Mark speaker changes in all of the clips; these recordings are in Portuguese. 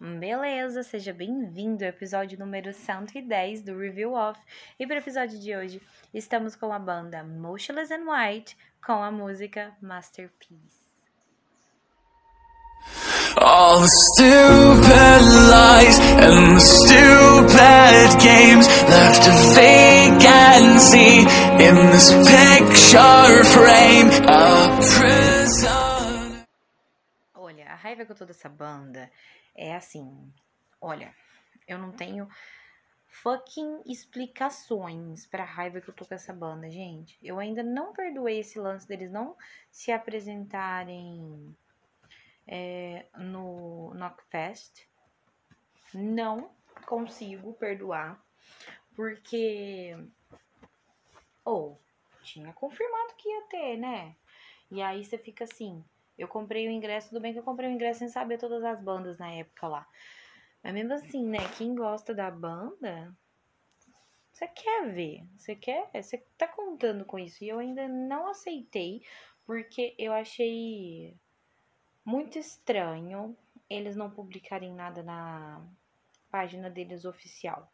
Speaker 1: Beleza, seja bem-vindo ao episódio número 110 do Review Off. E para o episódio de hoje, estamos com a banda Motionless and White com a música Masterpiece. All the stupid lies and the stupid games left a vacancy in this picture frame. A prison. Olha, a raiva com toda essa banda é assim, olha, eu não tenho fucking explicações pra raiva que eu tô com essa banda, gente. Eu ainda não perdoei esse lance deles não se apresentarem é, no Knockfest. Não consigo perdoar, porque. Ou, oh, tinha confirmado que ia ter, né? E aí você fica assim, eu comprei o ingresso, tudo bem que eu comprei o ingresso sem saber todas as bandas na época lá. Mas mesmo assim, né? Quem gosta da banda, você quer ver, você quer, você tá contando com isso. E eu ainda não aceitei, porque eu achei muito estranho eles não publicarem nada na página deles oficial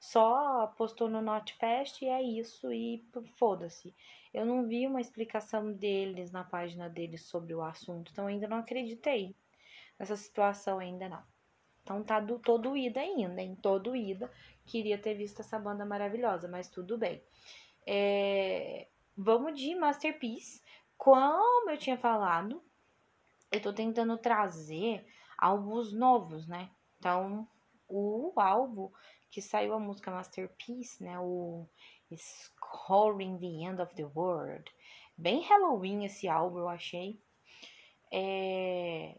Speaker 1: só postou no Notfest e é isso, e foda-se. Eu não vi uma explicação deles na página deles sobre o assunto, então ainda não acreditei nessa situação ainda não. Então tá do, tô ainda, hein? Tô doída. Queria ter visto essa banda maravilhosa, mas tudo bem. É, vamos de Masterpiece. Como eu tinha falado, eu tô tentando trazer álbuns novos, né? Então, o álbum que saiu a música Masterpiece, né? O Scoring the End of the World. Bem Halloween esse álbum, eu achei. É...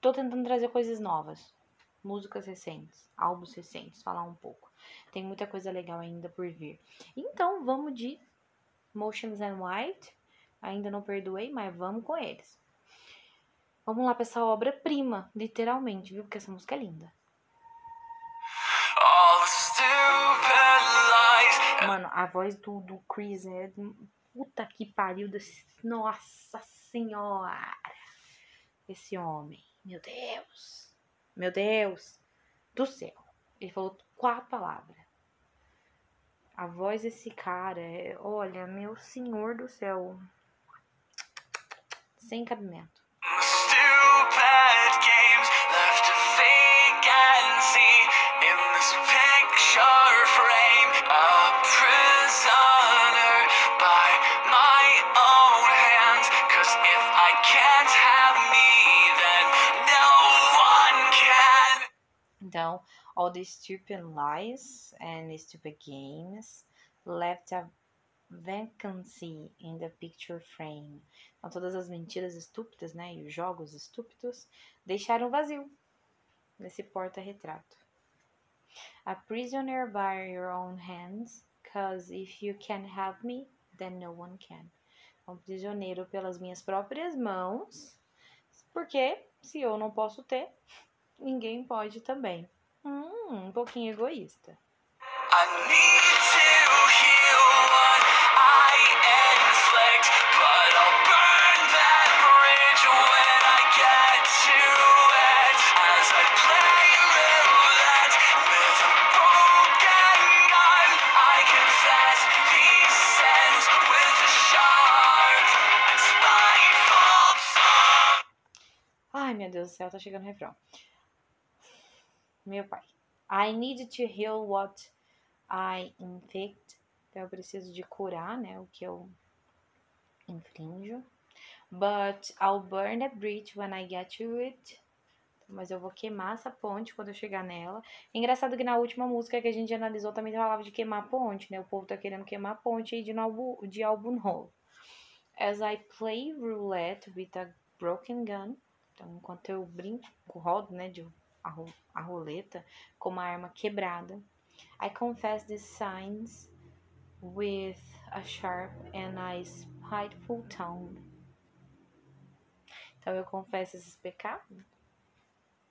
Speaker 1: Tô tentando trazer coisas novas. Músicas recentes, álbuns recentes, falar um pouco. Tem muita coisa legal ainda por vir. Então, vamos de Motions and White. Ainda não perdoei, mas vamos com eles. Vamos lá pra essa obra-prima, literalmente, viu? Porque essa música é linda. Mano, a voz do, do Chris é. Puta que pariu. Desse, nossa senhora. Esse homem. Meu Deus. Meu Deus. Do céu. Ele falou quatro palavras. A voz desse cara é. Olha, meu senhor do céu. Sem cabimento. All the stupid lies and stupid games left a vacancy in the picture frame. Então, todas as mentiras estúpidas, né, e os jogos estúpidos deixaram vazio nesse porta-retrato. A prisoner by your own hands, cause if you can't have me, then no one can. Um prisioneiro pelas minhas próprias mãos, porque se eu não posso ter, ninguém pode também. Hum, um pouquinho egoísta. Ai, meu Deus do céu, tá chegando o refrão meu pai. I need to heal what I inflict. Então eu preciso de curar, né, o que eu infrinjo. But I'll burn the bridge when I get to it. Mas eu vou queimar essa ponte quando eu chegar nela. Engraçado que na última música que a gente analisou também falava de queimar ponte, né? O povo tá querendo queimar ponte aí de, novo, de álbum novo. As I play roulette with a broken gun. Então, enquanto eu brinco, rodo, né, de a, a roleta com uma arma quebrada. I confess these signs with a sharp and a spiteful tongue. Então eu confesso esses pecados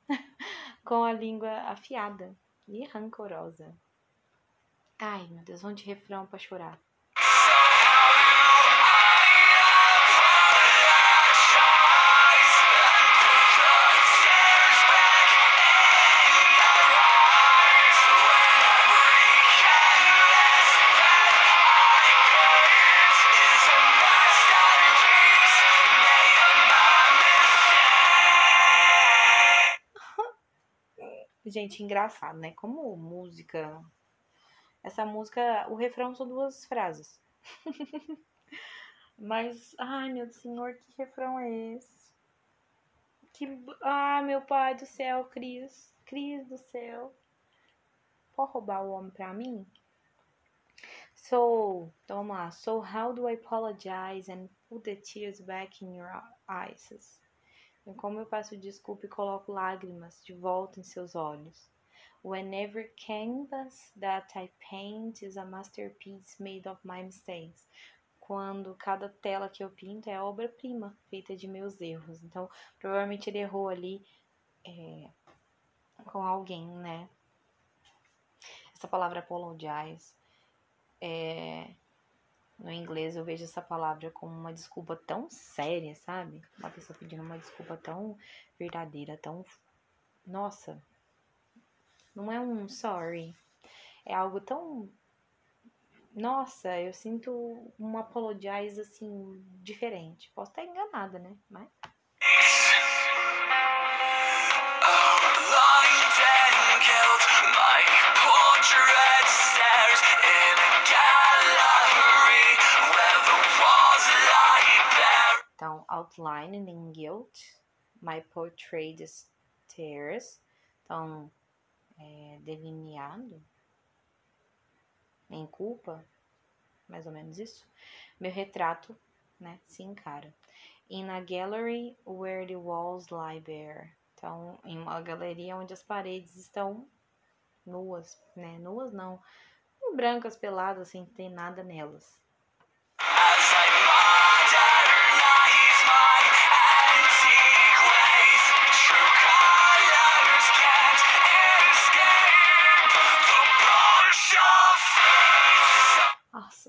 Speaker 1: com a língua afiada e rancorosa. Ai, meu Deus, vamos de refrão para chorar. Gente, engraçado, né? Como música. Essa música, o refrão são duas frases. Mas, ai meu senhor, que refrão é esse? Que, ai meu pai do céu, Cris, Cris do céu. Pode roubar o homem pra mim? So, então vamos lá. So, how do I apologize and put the tears back in your eyes? Então, como eu peço desculpa e coloco lágrimas de volta em seus olhos? Whenever canvas that I paint is a masterpiece made of my mistakes. Quando cada tela que eu pinto é obra-prima, feita de meus erros. Então, provavelmente ele errou ali é, com alguém, né? Essa palavra apologize, é, no inglês eu vejo essa palavra como uma desculpa tão séria, sabe? Uma pessoa pedindo uma desculpa tão verdadeira, tão. Nossa, não é um sorry. É algo tão. Nossa, eu sinto um apologize assim, diferente. Posso estar enganada, né? Mas. Outlining in guilt, my portrait stairs. Então, é, delineado em culpa, mais ou menos isso, meu retrato, né, se encara. In a gallery where the walls lie bare. Então, em uma galeria onde as paredes estão nuas, né, nuas não, brancas, peladas, sem ter nada nelas.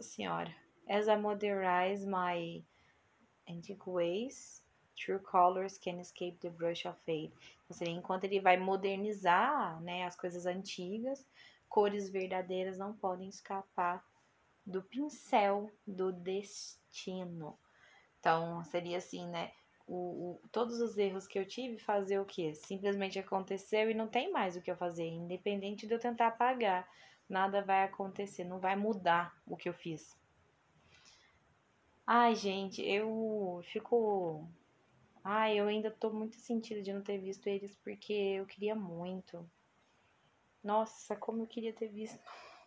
Speaker 1: Nossa Senhora. As I modernize my antique ways, true colors can escape the brush of fate. Então, seria enquanto ele vai modernizar né, as coisas antigas, cores verdadeiras não podem escapar do pincel do destino. Então, seria assim, né? O, o, todos os erros que eu tive, fazer o que? Simplesmente aconteceu e não tem mais o que eu fazer, independente de eu tentar apagar nada vai acontecer, não vai mudar o que eu fiz. Ai, gente, eu fico. Ai, eu ainda tô muito sentida de não ter visto eles porque eu queria muito. Nossa, como eu queria ter visto.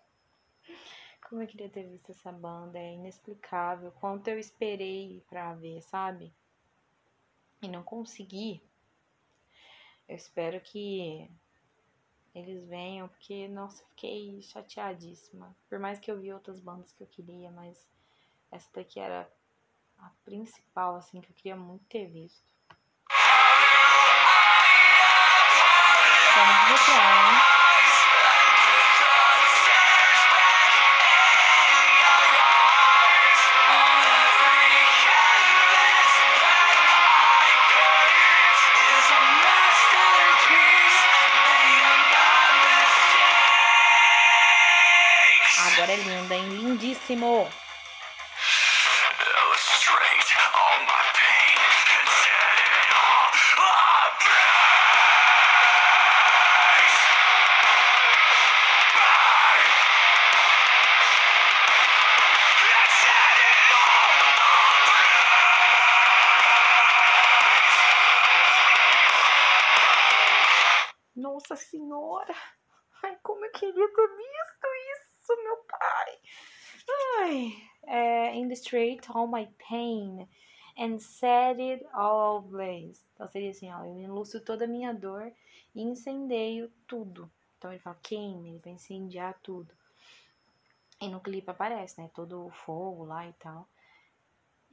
Speaker 1: Como eu queria ter visto essa banda, é inexplicável. Quanto eu esperei pra ver, sabe? E não consegui. Eu espero que eles venham, porque, nossa, fiquei chateadíssima. Por mais que eu vi outras bandas que eu queria, mas essa daqui era a principal, assim, que eu queria muito ter visto. Vamos ver, Lindíssimo! Nossa Senhora! Ai, como eu queria ter visto isso, meu pai! Ai, é, in the street, all my pain and set it all ablaze. Então seria assim, ó, eu enlucio toda a minha dor e incendeio tudo. Então ele fala queime, ele vai incendiar tudo. E no clipe aparece, né, todo o fogo lá e tal.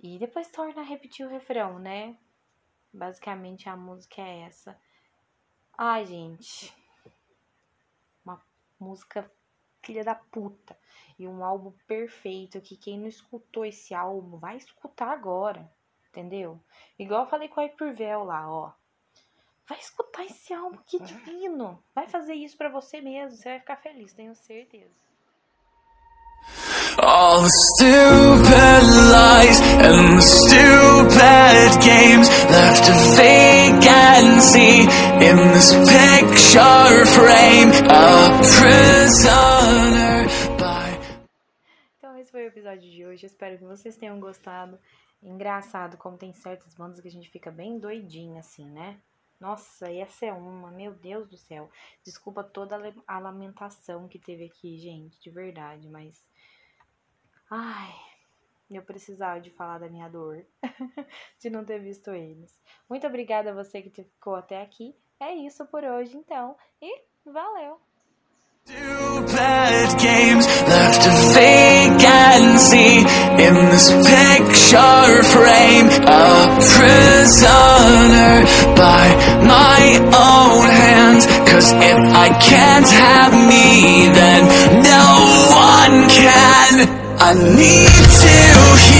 Speaker 1: E depois torna a repetir o refrão, né? Basicamente a música é essa. Ai, gente. Uma música filha da puta. E um álbum perfeito que quem não escutou esse álbum vai escutar agora. Entendeu? Igual eu falei com a Hypervel lá, ó. Vai escutar esse álbum, que divino. Vai fazer isso para você mesmo, você vai ficar feliz, tenho certeza. All the stupid lies and the stupid games left vacancy
Speaker 2: see in this picture frame a prisoner by
Speaker 1: Então esse foi o episódio de hoje. Espero que vocês tenham gostado. Engraçado como tem certas bandas que a gente fica bem doidinha assim, né? Nossa, e essa é uma, meu Deus do céu. Desculpa toda a lamentação que teve aqui, gente, de verdade, mas. Ai, eu precisava de falar da minha dor, de não ter visto eles. Muito obrigada a você que ficou até aqui. É isso por hoje, então, e valeu!
Speaker 2: Can. I need to hear.